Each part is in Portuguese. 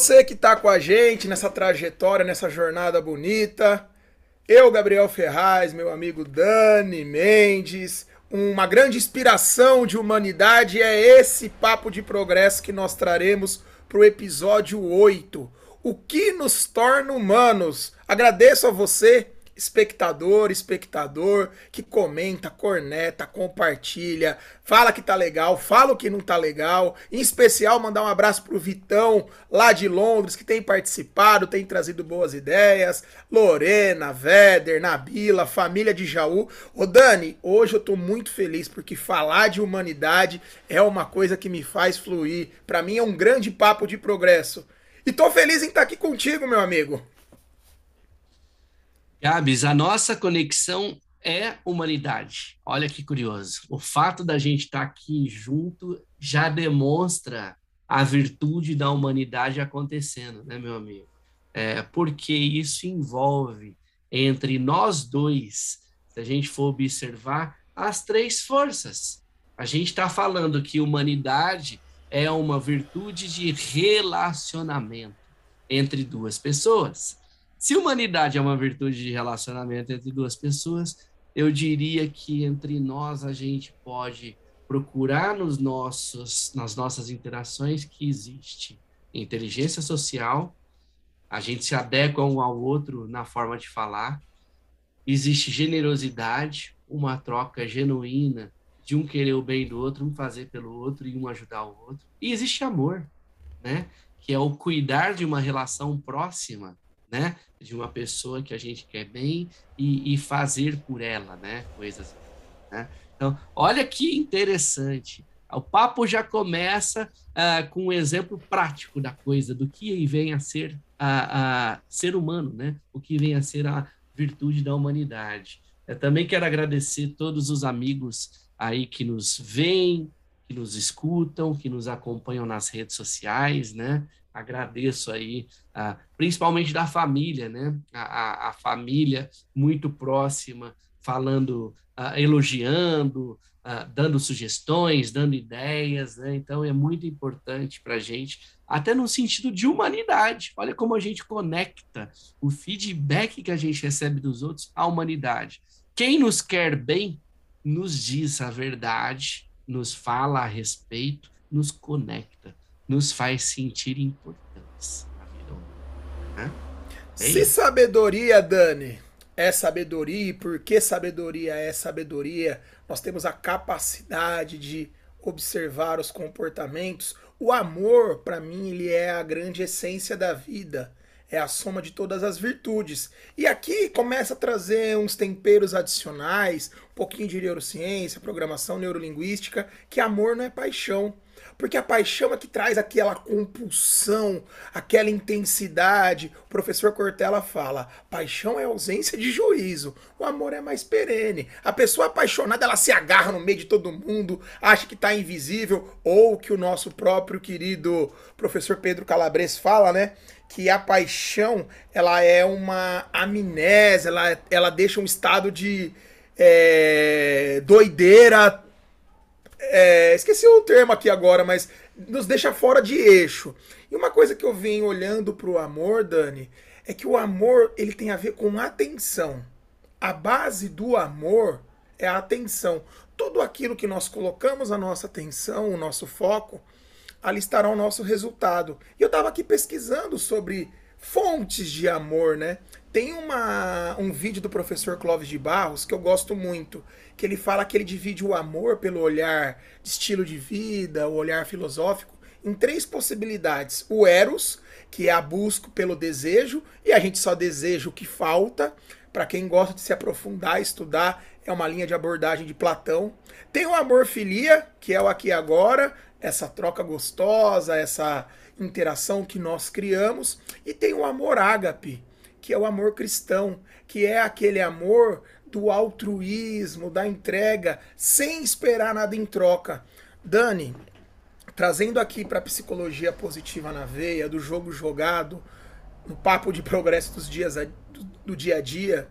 Você que está com a gente nessa trajetória, nessa jornada bonita, eu, Gabriel Ferraz, meu amigo Dani Mendes, uma grande inspiração de humanidade é esse papo de progresso que nós traremos para o episódio 8. O que nos torna humanos? Agradeço a você espectador, espectador que comenta, corneta, compartilha, fala que tá legal, fala o que não tá legal. Em especial, mandar um abraço pro Vitão, lá de Londres, que tem participado, tem trazido boas ideias. Lorena, Véder, Nabila, família de Jaú. Ô Dani, hoje eu tô muito feliz porque falar de humanidade é uma coisa que me faz fluir. Para mim é um grande papo de progresso. E tô feliz em estar aqui contigo, meu amigo. Gabs, a nossa conexão é humanidade. Olha que curioso. O fato da gente estar aqui junto já demonstra a virtude da humanidade acontecendo, né, meu amigo? É, porque isso envolve entre nós dois, se a gente for observar, as três forças. A gente está falando que humanidade é uma virtude de relacionamento entre duas pessoas. Se humanidade é uma virtude de relacionamento entre duas pessoas, eu diria que entre nós a gente pode procurar nos nossos, nas nossas interações que existe inteligência social, a gente se adequa um ao outro na forma de falar, existe generosidade, uma troca genuína de um querer o bem do outro, um fazer pelo outro e um ajudar o outro. E existe amor, né? Que é o cuidar de uma relação próxima né? De uma pessoa que a gente quer bem e, e fazer por ela, né? Coisas. Né? Então, olha que interessante. O papo já começa uh, com um exemplo prático da coisa, do que vem a ser a, a ser humano, né? O que vem a ser a virtude da humanidade. Eu também quero agradecer todos os amigos aí que nos veem, que nos escutam, que nos acompanham nas redes sociais, né? Agradeço aí, uh, principalmente da família, né? A, a, a, família muito próxima, falando, uh, elogiando, uh, dando sugestões, dando ideias, né? Então é muito importante para a gente, até no sentido de humanidade. Olha como a gente conecta o feedback que a gente recebe dos outros à humanidade. Quem nos quer bem nos diz a verdade, nos fala a respeito, nos conecta nos faz sentir importantes na vida Né? É Se sabedoria, Dani, é sabedoria, e porque sabedoria é sabedoria, nós temos a capacidade de observar os comportamentos. O amor, para mim, ele é a grande essência da vida é a soma de todas as virtudes. E aqui começa a trazer uns temperos adicionais, um pouquinho de neurociência, programação neurolinguística, que amor não é paixão. Porque a paixão é que traz aquela compulsão, aquela intensidade. O professor Cortella fala: paixão é ausência de juízo, o amor é mais perene. A pessoa apaixonada, ela se agarra no meio de todo mundo, acha que está invisível, ou que o nosso próprio querido professor Pedro Calabres fala, né? Que a paixão ela é uma amnésia, ela, ela deixa um estado de é, doideira. É, esqueci o termo aqui agora, mas nos deixa fora de eixo. E uma coisa que eu venho olhando para o amor, Dani, é que o amor ele tem a ver com atenção. A base do amor é a atenção. Tudo aquilo que nós colocamos a nossa atenção, o nosso foco, ali estará o nosso resultado. E eu estava aqui pesquisando sobre fontes de amor, né? Tem uma, um vídeo do professor Clóvis de Barros que eu gosto muito, que ele fala que ele divide o amor pelo olhar de estilo de vida, o olhar filosófico, em três possibilidades. O eros, que é a busca pelo desejo, e a gente só deseja o que falta. Para quem gosta de se aprofundar, estudar, é uma linha de abordagem de Platão. Tem o amor filia, que é o aqui agora, essa troca gostosa, essa interação que nós criamos, e tem o amor ágape, que é o amor cristão, que é aquele amor do altruísmo, da entrega, sem esperar nada em troca. Dani, trazendo aqui para a psicologia positiva na veia, do jogo jogado, no papo de progresso dos dias do, do dia a dia,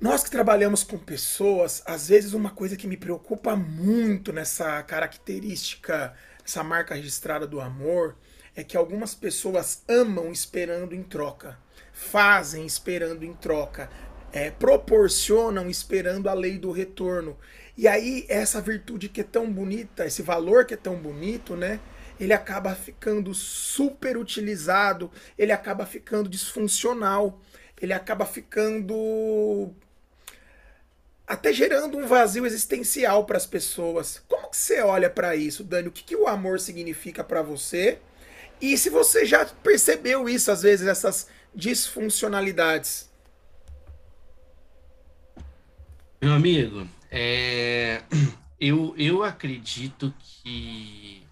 nós que trabalhamos com pessoas, às vezes uma coisa que me preocupa muito nessa característica, essa marca registrada do amor, é que algumas pessoas amam esperando em troca, fazem esperando em troca, é, proporcionam esperando a lei do retorno. E aí, essa virtude que é tão bonita, esse valor que é tão bonito, né? Ele acaba ficando super utilizado, ele acaba ficando disfuncional, ele acaba ficando até gerando um vazio existencial para as pessoas. Como que você olha para isso, Dani? O que, que o amor significa para você? E se você já percebeu isso, às vezes, essas disfuncionalidades? Meu amigo, é, eu, eu acredito que,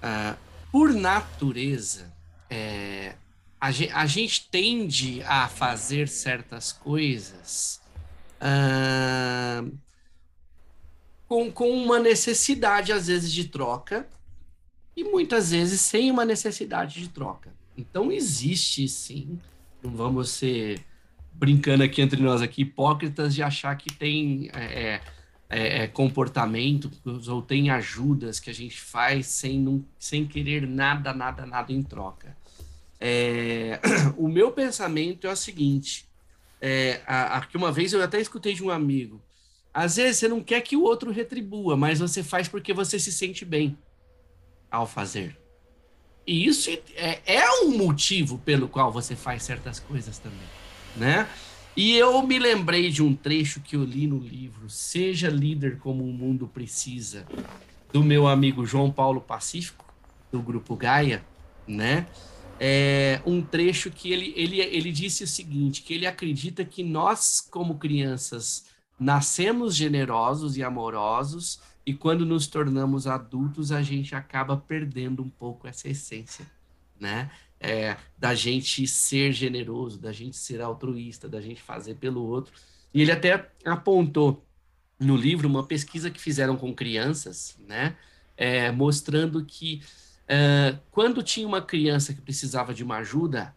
ah, por natureza, é, a, gente, a gente tende a fazer certas coisas ah, com, com uma necessidade, às vezes, de troca, e muitas vezes sem uma necessidade de troca. Então, existe sim, não vamos ser brincando aqui entre nós aqui, hipócritas de achar que tem é, é, é comportamentos ou tem ajudas que a gente faz sem, não, sem querer nada, nada, nada em troca. É, o meu pensamento é o seguinte, é, a, a, que uma vez eu até escutei de um amigo, às vezes você não quer que o outro retribua, mas você faz porque você se sente bem ao fazer. E isso é, é um motivo pelo qual você faz certas coisas também né? E eu me lembrei de um trecho que eu li no livro Seja Líder Como o Mundo Precisa, do meu amigo João Paulo Pacífico, do Grupo Gaia, né? É um trecho que ele, ele, ele disse o seguinte, que ele acredita que nós, como crianças, nascemos generosos e amorosos, e quando nos tornamos adultos, a gente acaba perdendo um pouco essa essência, né? é, da gente ser generoso, da gente ser altruísta, da gente fazer pelo outro. E ele até apontou no livro uma pesquisa que fizeram com crianças, né, é, mostrando que é, quando tinha uma criança que precisava de uma ajuda,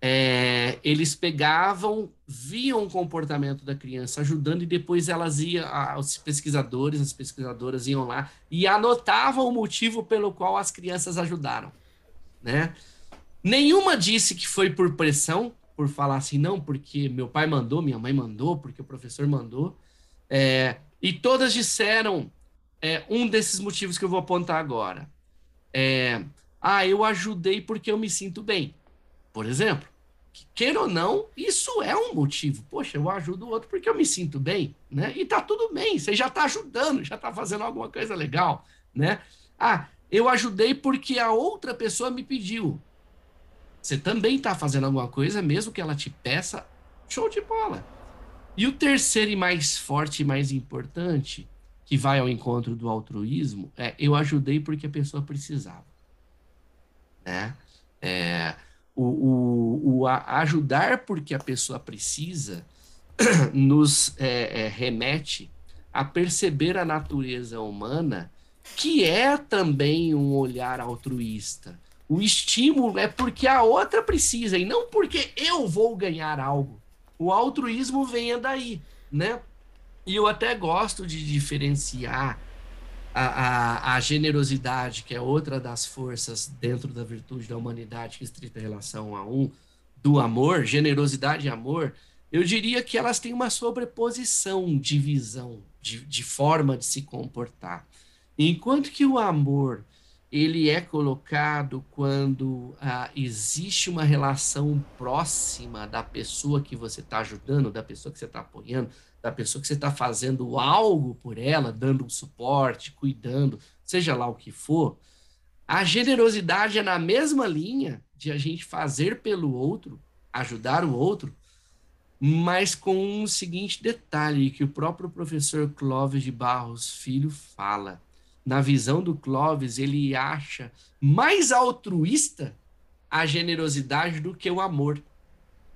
é, eles pegavam, viam o comportamento da criança ajudando e depois elas iam, os pesquisadores, as pesquisadoras iam lá e anotavam o motivo pelo qual as crianças ajudaram, né? Nenhuma disse que foi por pressão, por falar assim, não, porque meu pai mandou, minha mãe mandou, porque o professor mandou. É, e todas disseram é, um desses motivos que eu vou apontar agora. É, ah, eu ajudei porque eu me sinto bem. Por exemplo, queira ou não, isso é um motivo. Poxa, eu ajudo o outro porque eu me sinto bem, né? E tá tudo bem, você já tá ajudando, já tá fazendo alguma coisa legal, né? Ah, eu ajudei porque a outra pessoa me pediu. Você também está fazendo alguma coisa, mesmo que ela te peça, show de bola. E o terceiro e mais forte e mais importante, que vai ao encontro do altruísmo, é eu ajudei porque a pessoa precisava. Né? É, o, o, o ajudar porque a pessoa precisa nos é, é, remete a perceber a natureza humana, que é também um olhar altruísta o estímulo é porque a outra precisa e não porque eu vou ganhar algo. O altruísmo vem daí, né? E eu até gosto de diferenciar a, a, a, generosidade, que é outra das forças dentro da virtude da humanidade, que estrita relação a um, do amor, generosidade e amor, eu diria que elas têm uma sobreposição de visão, de, de forma de se comportar. Enquanto que o amor ele é colocado quando ah, existe uma relação próxima da pessoa que você está ajudando, da pessoa que você está apoiando, da pessoa que você está fazendo algo por ela, dando um suporte, cuidando, seja lá o que for. A generosidade é na mesma linha de a gente fazer pelo outro, ajudar o outro, mas com um seguinte detalhe que o próprio professor Clóvis de Barros Filho fala na visão do Clóvis, ele acha mais altruísta a generosidade do que o amor.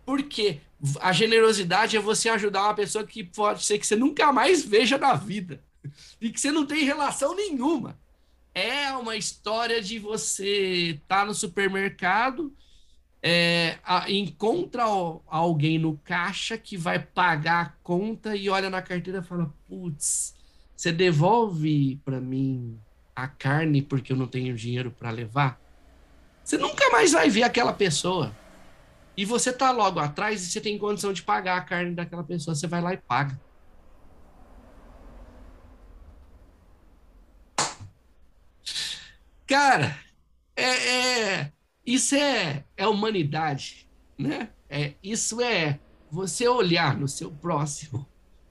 Por quê? A generosidade é você ajudar uma pessoa que pode ser que você nunca mais veja na vida e que você não tem relação nenhuma. É uma história de você estar tá no supermercado, é, a, encontra alguém no caixa que vai pagar a conta e olha na carteira e fala: Putz, você devolve para mim a carne porque eu não tenho dinheiro para levar? Você nunca mais vai ver aquela pessoa. E você tá logo atrás e você tem condição de pagar a carne daquela pessoa. Você vai lá e paga. Cara, é, é isso é, é humanidade, né? É, isso é você olhar no seu próximo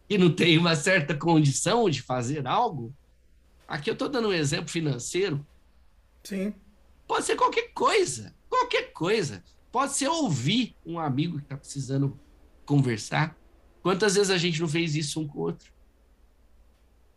e não tem uma certa condição de fazer algo. Aqui eu estou dando um exemplo financeiro. Sim. Pode ser qualquer coisa, qualquer coisa. Pode ser ouvir um amigo que está precisando conversar. Quantas vezes a gente não fez isso um com o outro?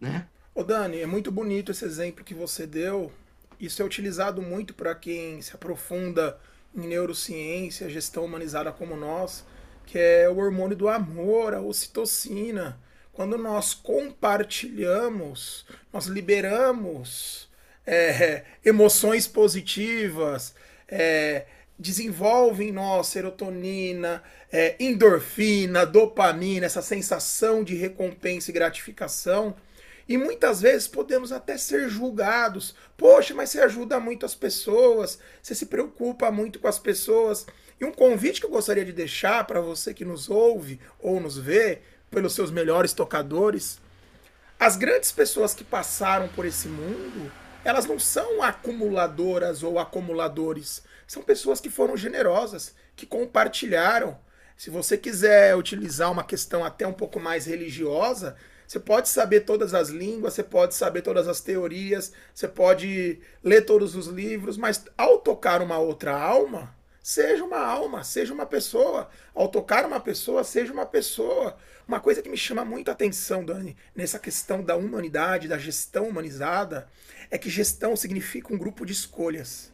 Né? Ô Dani, é muito bonito esse exemplo que você deu, isso é utilizado muito para quem se aprofunda em neurociência, gestão humanizada como nós, que é o hormônio do amor, a ocitocina. Quando nós compartilhamos, nós liberamos é, emoções positivas, é, desenvolve em nós serotonina, é, endorfina, dopamina, essa sensação de recompensa e gratificação. E muitas vezes podemos até ser julgados. Poxa, mas você ajuda muito as pessoas, você se preocupa muito com as pessoas. E um convite que eu gostaria de deixar para você que nos ouve ou nos vê, pelos seus melhores tocadores, as grandes pessoas que passaram por esse mundo, elas não são acumuladoras ou acumuladores. São pessoas que foram generosas, que compartilharam. Se você quiser utilizar uma questão até um pouco mais religiosa, você pode saber todas as línguas, você pode saber todas as teorias, você pode ler todos os livros, mas ao tocar uma outra alma, seja uma alma, seja uma pessoa. Ao tocar uma pessoa, seja uma pessoa. Uma coisa que me chama muito a atenção, Dani, nessa questão da humanidade, da gestão humanizada, é que gestão significa um grupo de escolhas.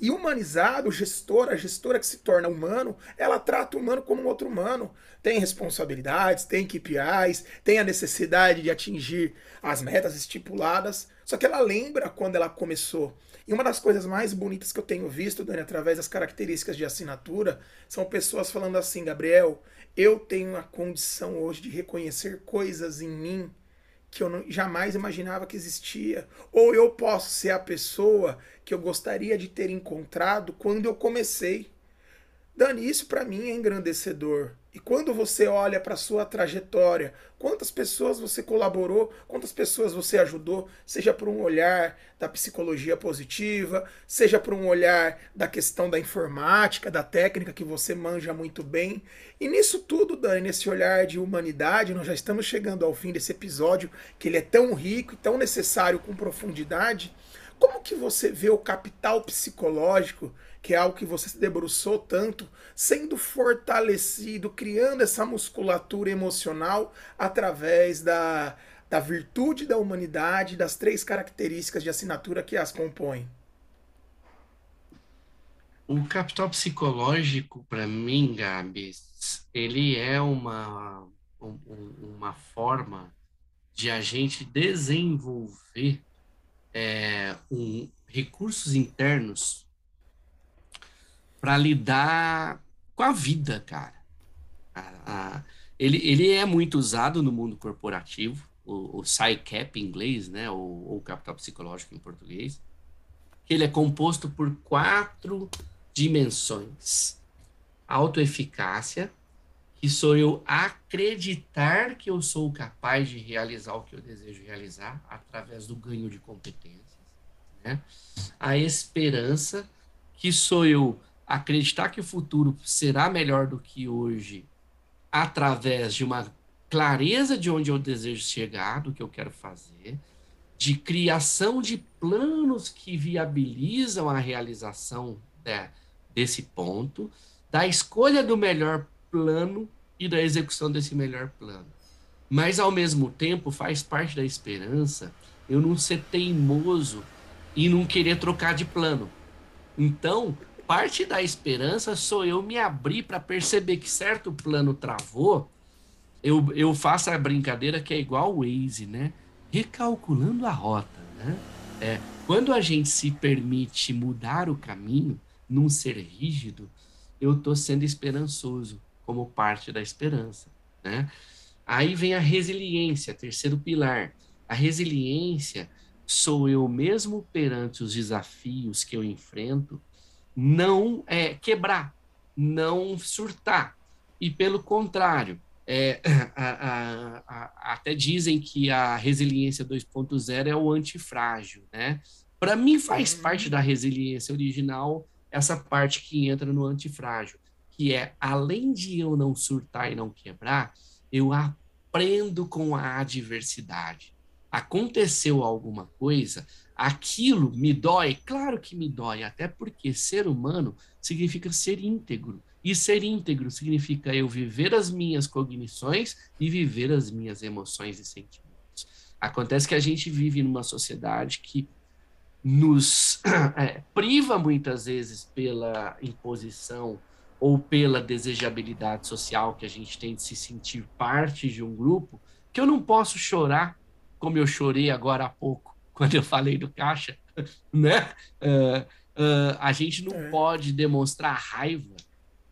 E humanizado, gestor, a gestora que se torna humano, ela trata o humano como um outro humano. Tem responsabilidades, tem KPIs, tem a necessidade de atingir as metas estipuladas. Só que ela lembra quando ela começou. E uma das coisas mais bonitas que eu tenho visto, Dani, através das características de assinatura, são pessoas falando assim: Gabriel, eu tenho a condição hoje de reconhecer coisas em mim que eu não, jamais imaginava que existia. Ou eu posso ser a pessoa que eu gostaria de ter encontrado quando eu comecei. Dani, isso para mim é engrandecedor. E quando você olha para sua trajetória, quantas pessoas você colaborou, quantas pessoas você ajudou, seja por um olhar da psicologia positiva, seja por um olhar da questão da informática, da técnica que você manja muito bem. E nisso tudo, Dani, nesse olhar de humanidade, nós já estamos chegando ao fim desse episódio, que ele é tão rico e tão necessário com profundidade. Como que você vê o capital psicológico, que é algo que você se debruçou tanto, sendo fortalecido, criando essa musculatura emocional através da, da virtude da humanidade, das três características de assinatura que as compõem? O capital psicológico, para mim, Gabs, ele é uma, um, uma forma de a gente desenvolver é, um, recursos internos para lidar com a vida, cara. A, a, ele, ele é muito usado no mundo corporativo, o, o PsyCap em inglês, né, ou, ou capital psicológico em português, ele é composto por quatro dimensões: autoeficácia, que sou eu acreditar que eu sou capaz de realizar o que eu desejo realizar através do ganho de competência né? A esperança, que sou eu acreditar que o futuro será melhor do que hoje, através de uma clareza de onde eu desejo chegar, do que eu quero fazer, de criação de planos que viabilizam a realização né, desse ponto, da escolha do melhor plano e da execução desse melhor plano. Mas, ao mesmo tempo, faz parte da esperança eu não ser teimoso e não querer trocar de plano. Então, parte da esperança sou eu me abrir para perceber que certo plano travou. Eu, eu faço a brincadeira que é igual o Waze, né? Recalculando a rota, né? É, quando a gente se permite mudar o caminho, não ser rígido, eu estou sendo esperançoso, como parte da esperança, né? Aí vem a resiliência, terceiro pilar. A resiliência sou eu mesmo perante os desafios que eu enfrento, não é, quebrar, não surtar. E pelo contrário, é, a, a, a, até dizem que a resiliência 2.0 é o antifrágil, né? Para mim faz uhum. parte da resiliência original essa parte que entra no antifrágil, que é além de eu não surtar e não quebrar, eu aprendo com a adversidade. Aconteceu alguma coisa, aquilo me dói, claro que me dói, até porque ser humano significa ser íntegro. E ser íntegro significa eu viver as minhas cognições e viver as minhas emoções e sentimentos. Acontece que a gente vive numa sociedade que nos é, priva muitas vezes pela imposição ou pela desejabilidade social que a gente tem de se sentir parte de um grupo, que eu não posso chorar como eu chorei agora há pouco, quando eu falei do caixa, né? Uh, uh, a gente não é. pode demonstrar raiva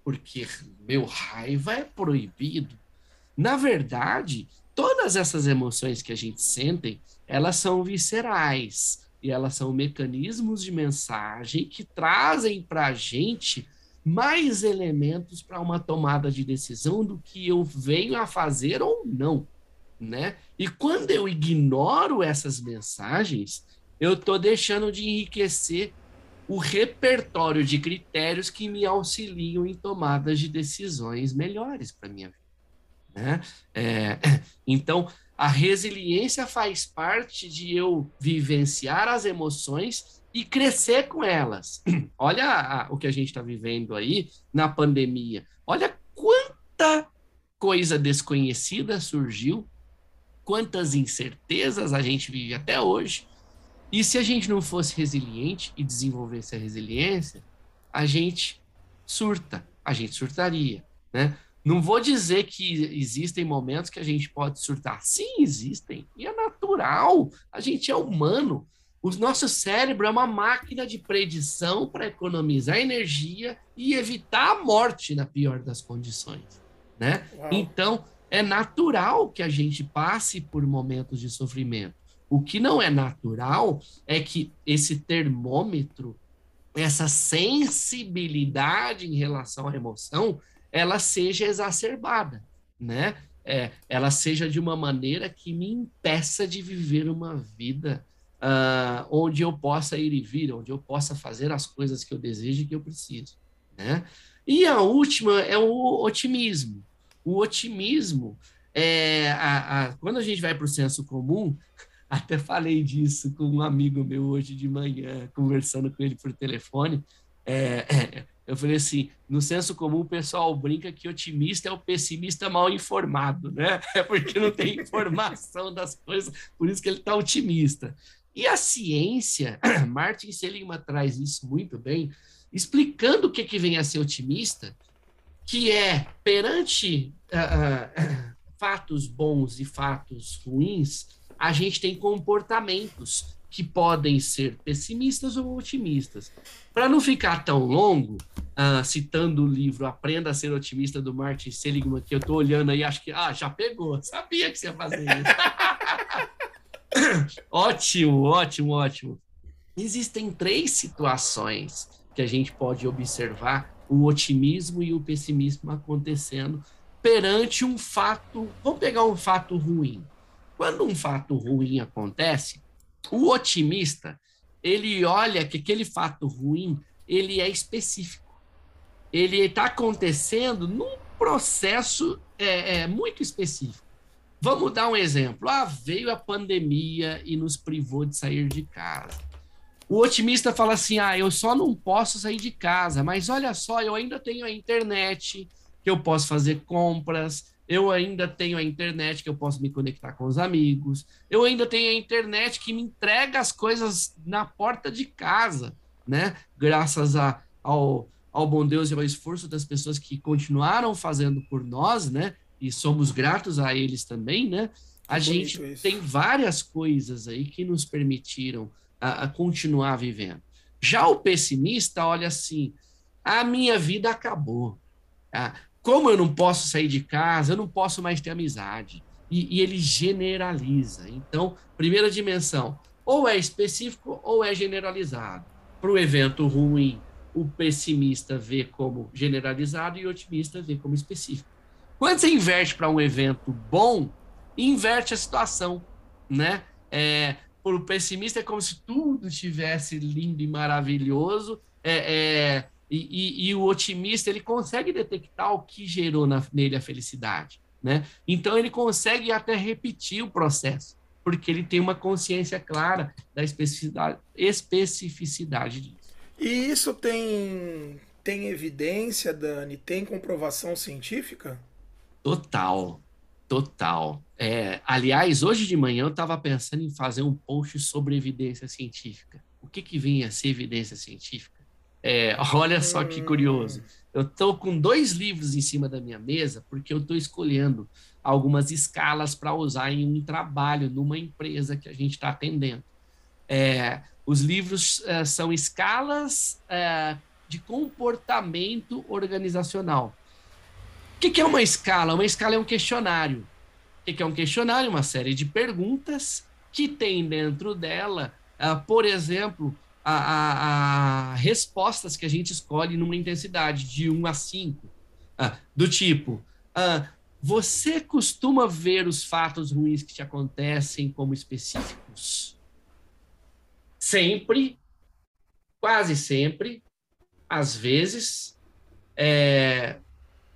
porque meu raiva é proibido. Na verdade, todas essas emoções que a gente sente, elas são viscerais e elas são mecanismos de mensagem que trazem para a gente mais elementos para uma tomada de decisão do que eu venho a fazer ou não, né? E quando eu ignoro essas mensagens, eu estou deixando de enriquecer o repertório de critérios que me auxiliam em tomadas de decisões melhores para minha vida. Né? É, então, a resiliência faz parte de eu vivenciar as emoções e crescer com elas. Olha a, o que a gente está vivendo aí na pandemia. Olha quanta coisa desconhecida surgiu, quantas incertezas a gente vive até hoje, e se a gente não fosse resiliente e desenvolvesse a resiliência, a gente surta, a gente surtaria, né? Não vou dizer que existem momentos que a gente pode surtar. Sim, existem. E é natural. A gente é humano. O nosso cérebro é uma máquina de predição para economizar energia e evitar a morte na pior das condições, né? Então, é natural que a gente passe por momentos de sofrimento. O que não é natural é que esse termômetro, essa sensibilidade em relação à emoção, ela seja exacerbada, né? É, ela seja de uma maneira que me impeça de viver uma vida uh, onde eu possa ir e vir, onde eu possa fazer as coisas que eu desejo e que eu preciso, né? E a última é o otimismo. O otimismo é a, a, quando a gente vai para o senso comum, até falei disso com um amigo meu hoje de manhã, conversando com ele por telefone. É, é, eu falei assim: no senso comum, o pessoal brinca que otimista é o pessimista mal informado, né? É porque não tem informação das coisas, por isso que ele está otimista. E a ciência, Martin Seligman traz isso muito bem, explicando o que, que vem a ser otimista, que é perante uh, uh, fatos bons e fatos ruins, a gente tem comportamentos que podem ser pessimistas ou otimistas. Para não ficar tão longo, uh, citando o livro Aprenda a Ser Otimista do Martin Seligman, que eu estou olhando aí, acho que ah, já pegou, sabia que você ia fazer isso. ótimo, ótimo, ótimo. Existem três situações que a gente pode observar o otimismo e o pessimismo acontecendo perante um fato. Vamos pegar um fato ruim. Quando um fato ruim acontece, o otimista, ele olha que aquele fato ruim, ele é específico. Ele está acontecendo num processo é, é, muito específico. Vamos dar um exemplo. Ah, veio a pandemia e nos privou de sair de casa. O otimista fala assim: ah, eu só não posso sair de casa, mas olha só, eu ainda tenho a internet, que eu posso fazer compras, eu ainda tenho a internet que eu posso me conectar com os amigos, eu ainda tenho a internet que me entrega as coisas na porta de casa, né? Graças a, ao, ao bom Deus e ao esforço das pessoas que continuaram fazendo por nós, né? E somos gratos a eles também, né? A gente isso. tem várias coisas aí que nos permitiram a, a continuar vivendo. Já o pessimista olha assim: a minha vida acabou. Ah, como eu não posso sair de casa, eu não posso mais ter amizade. E, e ele generaliza. Então, primeira dimensão, ou é específico ou é generalizado. Para o evento ruim, o pessimista vê como generalizado e o otimista vê como específico. Quando você inverte para um evento bom, inverte a situação, né? É, o pessimista é como se tudo estivesse lindo e maravilhoso, é, é e, e, e, o otimista ele consegue detectar o que gerou na, nele a felicidade, né? Então ele consegue até repetir o processo, porque ele tem uma consciência clara da especificidade, especificidade disso. E isso tem tem evidência, Dani? Tem comprovação científica? Total, total. É, aliás, hoje de manhã eu estava pensando em fazer um post sobre evidência científica. O que, que vem a ser evidência científica? É, olha só que curioso. Eu estou com dois livros em cima da minha mesa porque eu estou escolhendo algumas escalas para usar em um trabalho numa empresa que a gente está atendendo. É, os livros é, são escalas é, de comportamento organizacional. O que, que, é uma escala? Uma escala é um questionário. O que, que é um questionário? Uma série de perguntas que tem dentro dela, uh, por exemplo, a, a, a, respostas que a gente escolhe numa intensidade de 1 a 5. Uh, ah, do tipo, uh, você costuma ver os fatos ruins que te acontecem como específicos? Sempre, quase sempre, às vezes, é,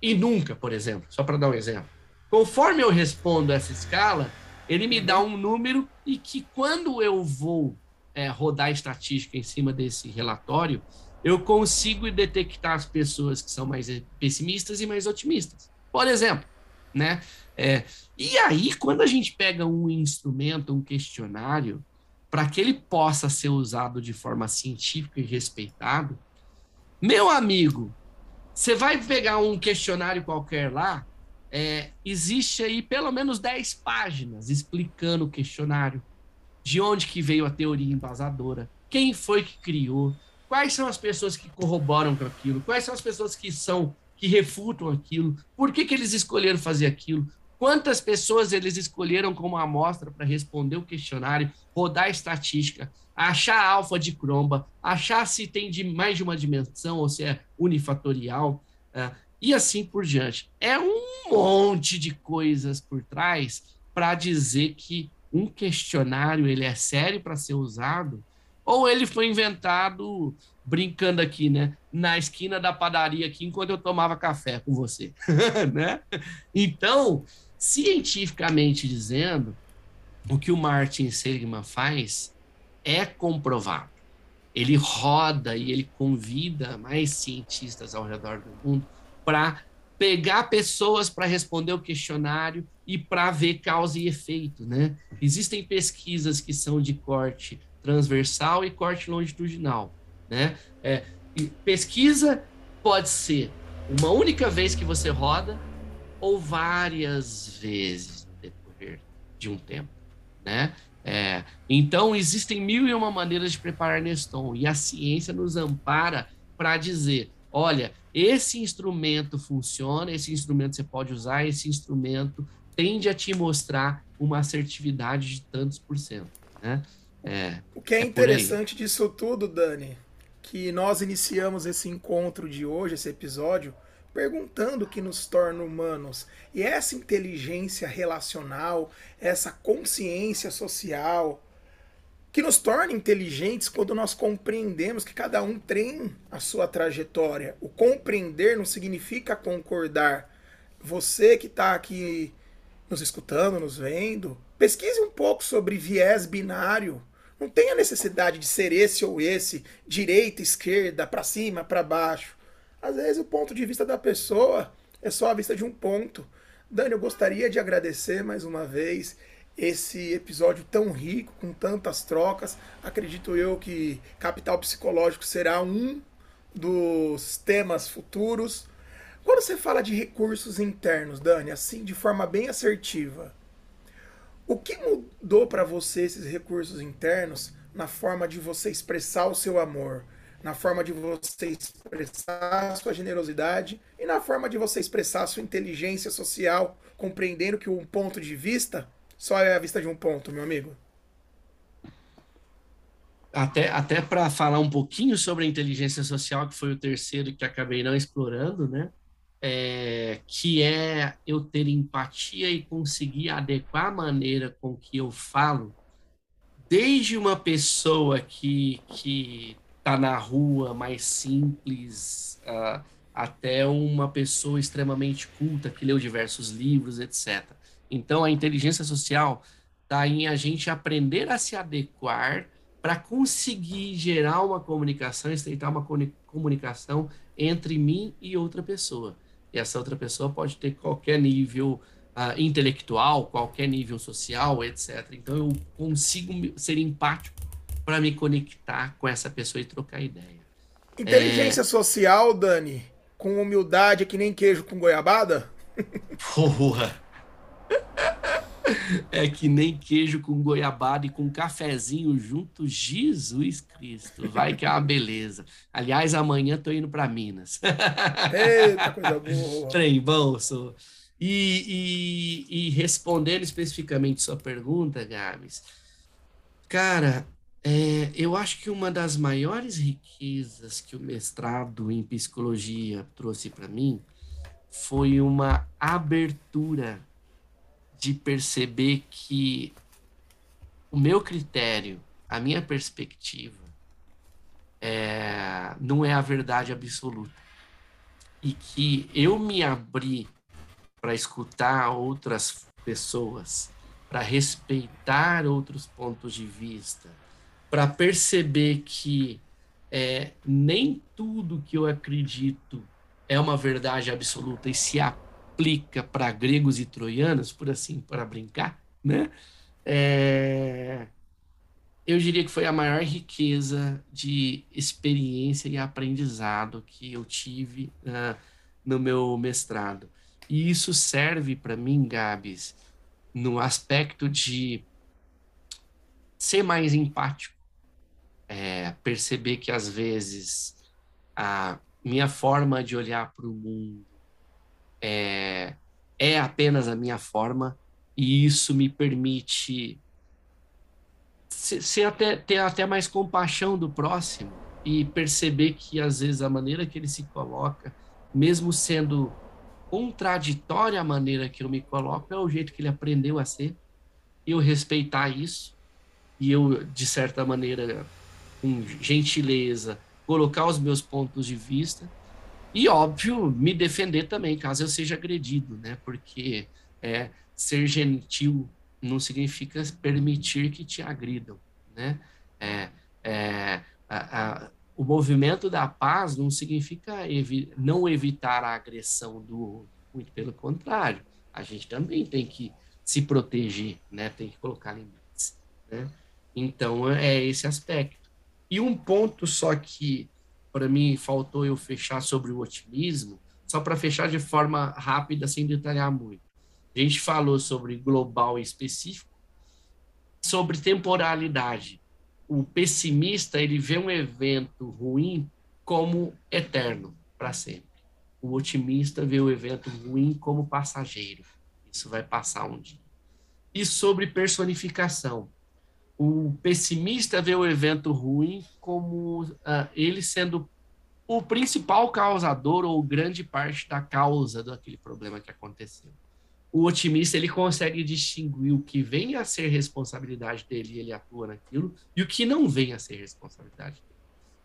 e nunca, por exemplo, só para dar um exemplo. Conforme eu respondo essa escala, ele me dá um número e que quando eu vou é, rodar estatística em cima desse relatório, eu consigo detectar as pessoas que são mais pessimistas e mais otimistas. Por exemplo, né? É, e aí, quando a gente pega um instrumento, um questionário, para que ele possa ser usado de forma científica e respeitado, meu amigo, você vai pegar um questionário qualquer lá, é, existe aí pelo menos 10 páginas explicando o questionário, de onde que veio a teoria embasadora, quem foi que criou, quais são as pessoas que corroboram com aquilo, quais são as pessoas que são que refutam aquilo, por que, que eles escolheram fazer aquilo, quantas pessoas eles escolheram como amostra para responder o questionário, rodar estatística, achar alfa de cromba, achar se tem de mais de uma dimensão ou se é unifatorial, uh, e assim por diante. É um monte de coisas por trás para dizer que um questionário ele é sério para ser usado ou ele foi inventado brincando aqui, né, na esquina da padaria aqui enquanto eu tomava café com você, né? Então, cientificamente dizendo, o que o Martin Seligman faz é comprovado. Ele roda e ele convida mais cientistas ao redor do mundo para pegar pessoas para responder o questionário e para ver causa e efeito, né? Existem pesquisas que são de corte transversal e corte longitudinal, né? É, pesquisa pode ser uma única vez que você roda ou várias vezes no decorrer de um tempo, né? É, então, existem mil e uma maneiras de preparar Neston, e a ciência nos ampara para dizer: olha, esse instrumento funciona, esse instrumento você pode usar, esse instrumento tende a te mostrar uma assertividade de tantos por cento. Né? É, o que é, é interessante disso tudo, Dani, que nós iniciamos esse encontro de hoje, esse episódio, perguntando o que nos torna humanos. E essa inteligência relacional, essa consciência social, que nos torna inteligentes quando nós compreendemos que cada um tem a sua trajetória. O compreender não significa concordar. Você que está aqui nos escutando, nos vendo, pesquise um pouco sobre viés binário. Não tem a necessidade de ser esse ou esse, direita, esquerda, para cima, para baixo. Às vezes o ponto de vista da pessoa é só a vista de um ponto. Dani, eu gostaria de agradecer mais uma vez esse episódio tão rico, com tantas trocas. Acredito eu que capital psicológico será um dos temas futuros. Quando você fala de recursos internos, Dani, assim de forma bem assertiva, o que mudou para você esses recursos internos na forma de você expressar o seu amor, na forma de você expressar a sua generosidade e na forma de você expressar a sua inteligência social, compreendendo que um ponto de vista só é a vista de um ponto, meu amigo. até, até para falar um pouquinho sobre a inteligência social, que foi o terceiro que acabei não explorando, né? É, que é eu ter empatia e conseguir adequar a maneira com que eu falo, desde uma pessoa que que está na rua mais simples, uh, até uma pessoa extremamente culta que leu diversos livros, etc. Então, a inteligência social está em a gente aprender a se adequar para conseguir gerar uma comunicação, estreitar uma comunicação entre mim e outra pessoa. E essa outra pessoa pode ter qualquer nível uh, intelectual, qualquer nível social, etc. Então eu consigo ser empático para me conectar com essa pessoa e trocar ideia. Inteligência é... social, Dani, com humildade que nem queijo com goiabada? Porra! É que nem queijo com goiabada e com cafezinho junto, Jesus Cristo. Vai que é uma beleza. Aliás, amanhã tô indo para Minas. Eita, coisa boa. Trem bom, sou. E, e, e, respondendo especificamente sua pergunta, Gabs, cara, é, eu acho que uma das maiores riquezas que o mestrado em psicologia trouxe para mim foi uma abertura de perceber que o meu critério, a minha perspectiva, é, não é a verdade absoluta. E que eu me abri para escutar outras pessoas, para respeitar outros pontos de vista, para perceber que é, nem tudo que eu acredito é uma verdade absoluta e se aplica para gregos e troianos, por assim, para brincar, né? É, eu diria que foi a maior riqueza de experiência e aprendizado que eu tive uh, no meu mestrado. E isso serve para mim, Gabs, no aspecto de ser mais empático, é, perceber que às vezes a minha forma de olhar para o mundo, é, é apenas a minha forma e isso me permite ser, ser até, ter até mais compaixão do próximo e perceber que às vezes a maneira que ele se coloca, mesmo sendo contraditória a maneira que eu me coloco, é o jeito que ele aprendeu a ser. Eu respeitar isso e eu, de certa maneira, com gentileza, colocar os meus pontos de vista e, óbvio, me defender também, caso eu seja agredido, né? Porque é, ser gentil não significa permitir que te agridam, né? É, é, a, a, o movimento da paz não significa evi não evitar a agressão do outro, muito pelo contrário. A gente também tem que se proteger, né? Tem que colocar limites, né? Então, é esse aspecto. E um ponto só que para mim faltou eu fechar sobre o otimismo, só para fechar de forma rápida, sem detalhar muito. A gente falou sobre global e específico, sobre temporalidade. O pessimista ele vê um evento ruim como eterno para sempre. O otimista vê o evento ruim como passageiro. Isso vai passar um dia. E sobre personificação o pessimista vê o evento ruim como uh, ele sendo o principal causador ou grande parte da causa daquele problema que aconteceu. O otimista ele consegue distinguir o que vem a ser responsabilidade dele e ele atua naquilo e o que não vem a ser responsabilidade dele.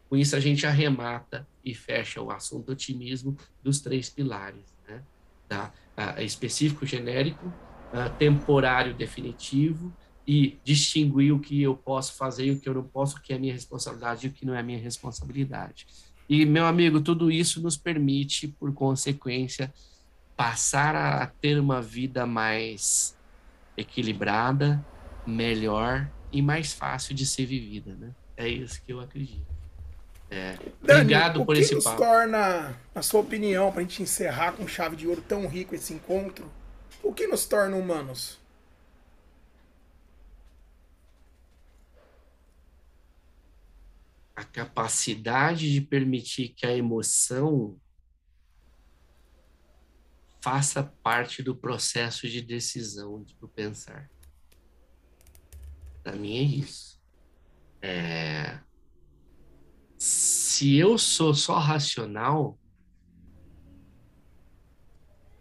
Com isso a gente arremata e fecha o assunto otimismo dos três pilares, né? Da, uh, específico genérico, uh, temporário definitivo e distinguir o que eu posso fazer e o que eu não posso, o que é minha responsabilidade e o que não é minha responsabilidade. E, meu amigo, tudo isso nos permite, por consequência, passar a ter uma vida mais equilibrada, melhor e mais fácil de ser vivida, né? É isso que eu acredito. É. Dani, Obrigado por esse papo. O que nos torna, na sua opinião, para a gente encerrar com chave de ouro tão rico esse encontro, o que nos torna humanos? A capacidade de permitir que a emoção faça parte do processo de decisão do pensar. Para mim é isso. É... Se eu sou só racional,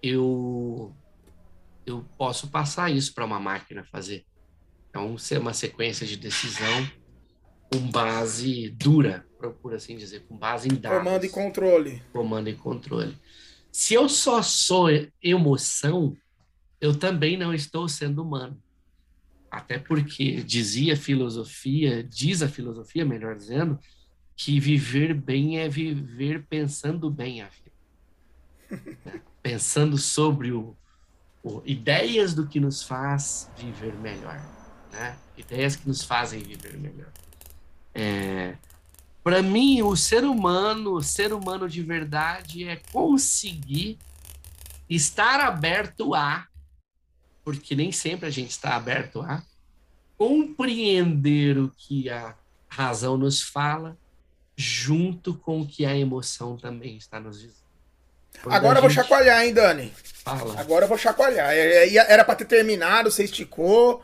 eu eu posso passar isso para uma máquina fazer. Então, ser uma sequência de decisão com base dura, por assim dizer, com base em dados. Comando e controle. Comando e controle. Se eu só sou emoção, eu também não estou sendo humano. Até porque dizia a filosofia, diz a filosofia, melhor dizendo, que viver bem é viver pensando bem a vida. Pensando sobre o, o, ideias do que nos faz viver melhor. Né? Ideias que nos fazem viver melhor. É, para mim, o ser humano, o ser humano de verdade é conseguir estar aberto a, porque nem sempre a gente está aberto a, compreender o que a razão nos fala, junto com o que a emoção também está nos dizendo. Quando Agora eu vou chacoalhar, hein, Dani? Fala. Agora eu vou chacoalhar. É, é, era para ter terminado, você esticou.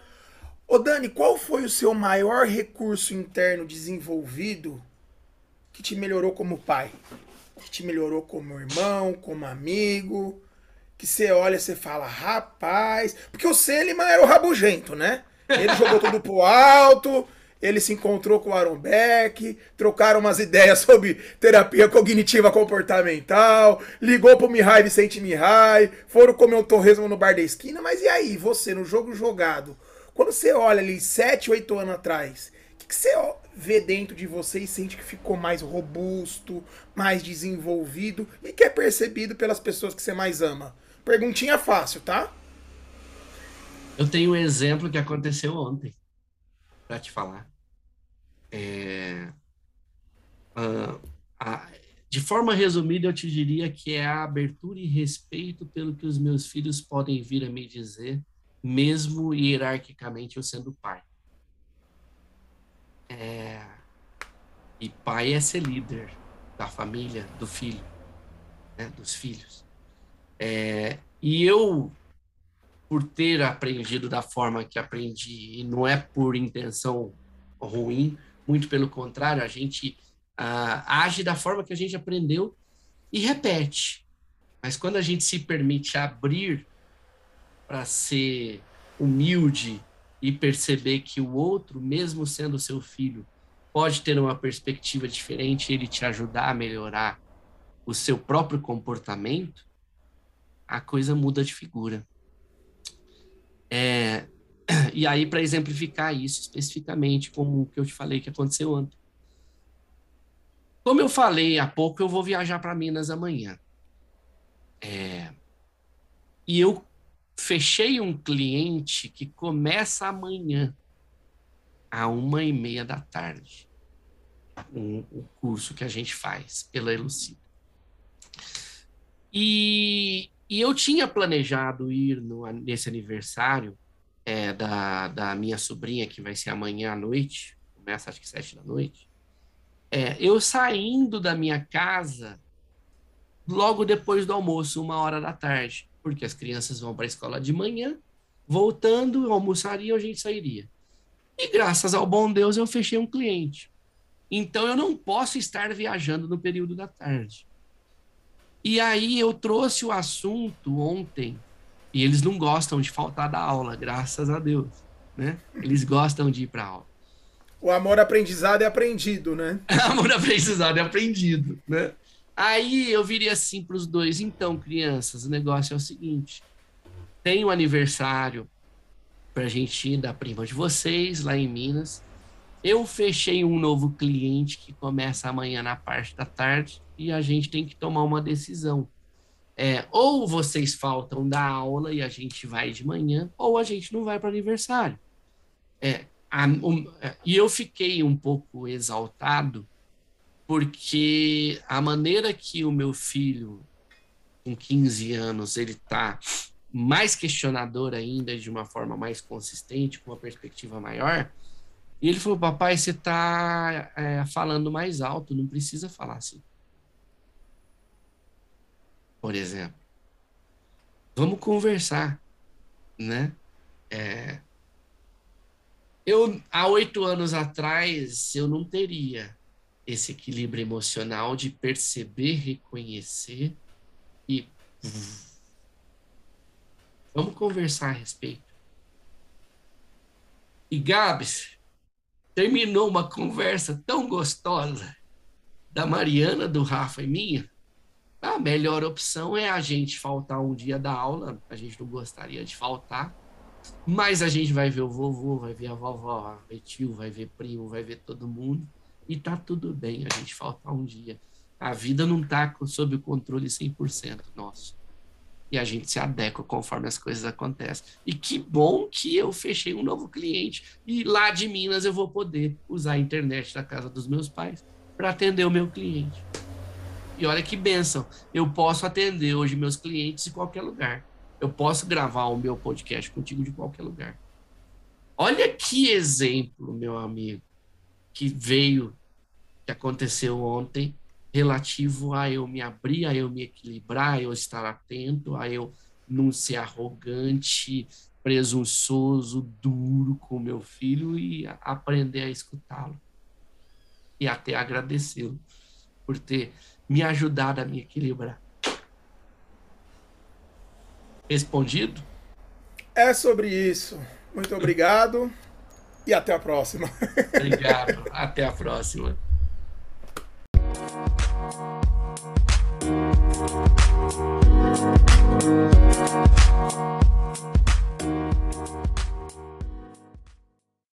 Ô, Dani, qual foi o seu maior recurso interno desenvolvido que te melhorou como pai? Que te melhorou como irmão, como amigo? Que você olha você fala, rapaz. Porque o Seliman era o rabugento, né? Ele jogou tudo pro alto, ele se encontrou com o Aaron Beck, trocaram umas ideias sobre terapia cognitiva comportamental, ligou pro Mihai Vicente Mihai, foram comer um torresmo no bar da esquina, mas e aí, você, no jogo jogado, quando você olha ali 7, 8 anos atrás, o que, que você vê dentro de você e sente que ficou mais robusto, mais desenvolvido e que é percebido pelas pessoas que você mais ama? Perguntinha fácil, tá? Eu tenho um exemplo que aconteceu ontem para te falar. É, uh, a, de forma resumida, eu te diria que é a abertura e respeito pelo que os meus filhos podem vir a me dizer mesmo hierarquicamente eu sendo pai. É... E pai é ser líder da família, do filho, né? dos filhos. É... E eu, por ter aprendido da forma que aprendi, e não é por intenção ruim, muito pelo contrário, a gente ah, age da forma que a gente aprendeu e repete. Mas quando a gente se permite abrir para ser humilde e perceber que o outro, mesmo sendo seu filho, pode ter uma perspectiva diferente ele te ajudar a melhorar o seu próprio comportamento, a coisa muda de figura. É, e aí, para exemplificar isso especificamente, como o que eu te falei que aconteceu ontem. Como eu falei há pouco, eu vou viajar para Minas amanhã. É, e eu fechei um cliente que começa amanhã, a uma e meia da tarde, um, o curso que a gente faz pela Elucida. E, e eu tinha planejado ir no, nesse aniversário é, da, da minha sobrinha, que vai ser amanhã à noite, começa acho que sete da noite. É, eu saindo da minha casa logo depois do almoço, uma hora da tarde porque as crianças vão para a escola de manhã, voltando, almoçariam, a gente sairia. E graças ao bom Deus eu fechei um cliente. Então eu não posso estar viajando no período da tarde. E aí eu trouxe o assunto ontem, e eles não gostam de faltar da aula, graças a Deus, né? Eles gostam de ir para aula. O amor aprendizado é aprendido, né? amor aprendizado é aprendido, né? Aí eu viria assim para os dois. Então, crianças, o negócio é o seguinte: tem um aniversário para a gente ir da prima de vocês, lá em Minas. Eu fechei um novo cliente que começa amanhã na parte da tarde e a gente tem que tomar uma decisão. É, ou vocês faltam da aula e a gente vai de manhã, ou a gente não vai para aniversário. É, a, um, é, e eu fiquei um pouco exaltado porque a maneira que o meu filho, com 15 anos, ele está mais questionador ainda, de uma forma mais consistente, com uma perspectiva maior, e ele falou, papai, você está é, falando mais alto, não precisa falar assim. Por exemplo. Vamos conversar, né? É, eu há oito anos atrás eu não teria esse equilíbrio emocional de perceber, reconhecer e vamos conversar a respeito. E Gabs terminou uma conversa tão gostosa da Mariana, do Rafa e minha. A melhor opção é a gente faltar um dia da aula, a gente não gostaria de faltar, mas a gente vai ver o vovô, vai ver a vovó, vai ver tio, vai ver primo, vai ver todo mundo. E tá tudo bem a gente faltar um dia. A vida não tá sob o controle 100% nosso. E a gente se adequa conforme as coisas acontecem. E que bom que eu fechei um novo cliente. E lá de Minas eu vou poder usar a internet da casa dos meus pais para atender o meu cliente. E olha que benção. Eu posso atender hoje meus clientes em qualquer lugar. Eu posso gravar o meu podcast contigo de qualquer lugar. Olha que exemplo, meu amigo, que veio, que aconteceu ontem, relativo a eu me abrir, a eu me equilibrar, a eu estar atento, a eu não ser arrogante, presunçoso, duro com meu filho e aprender a escutá-lo. E até agradecê-lo por ter me ajudado a me equilibrar respondido? É sobre isso. Muito obrigado e até a próxima. Obrigado. Até a próxima.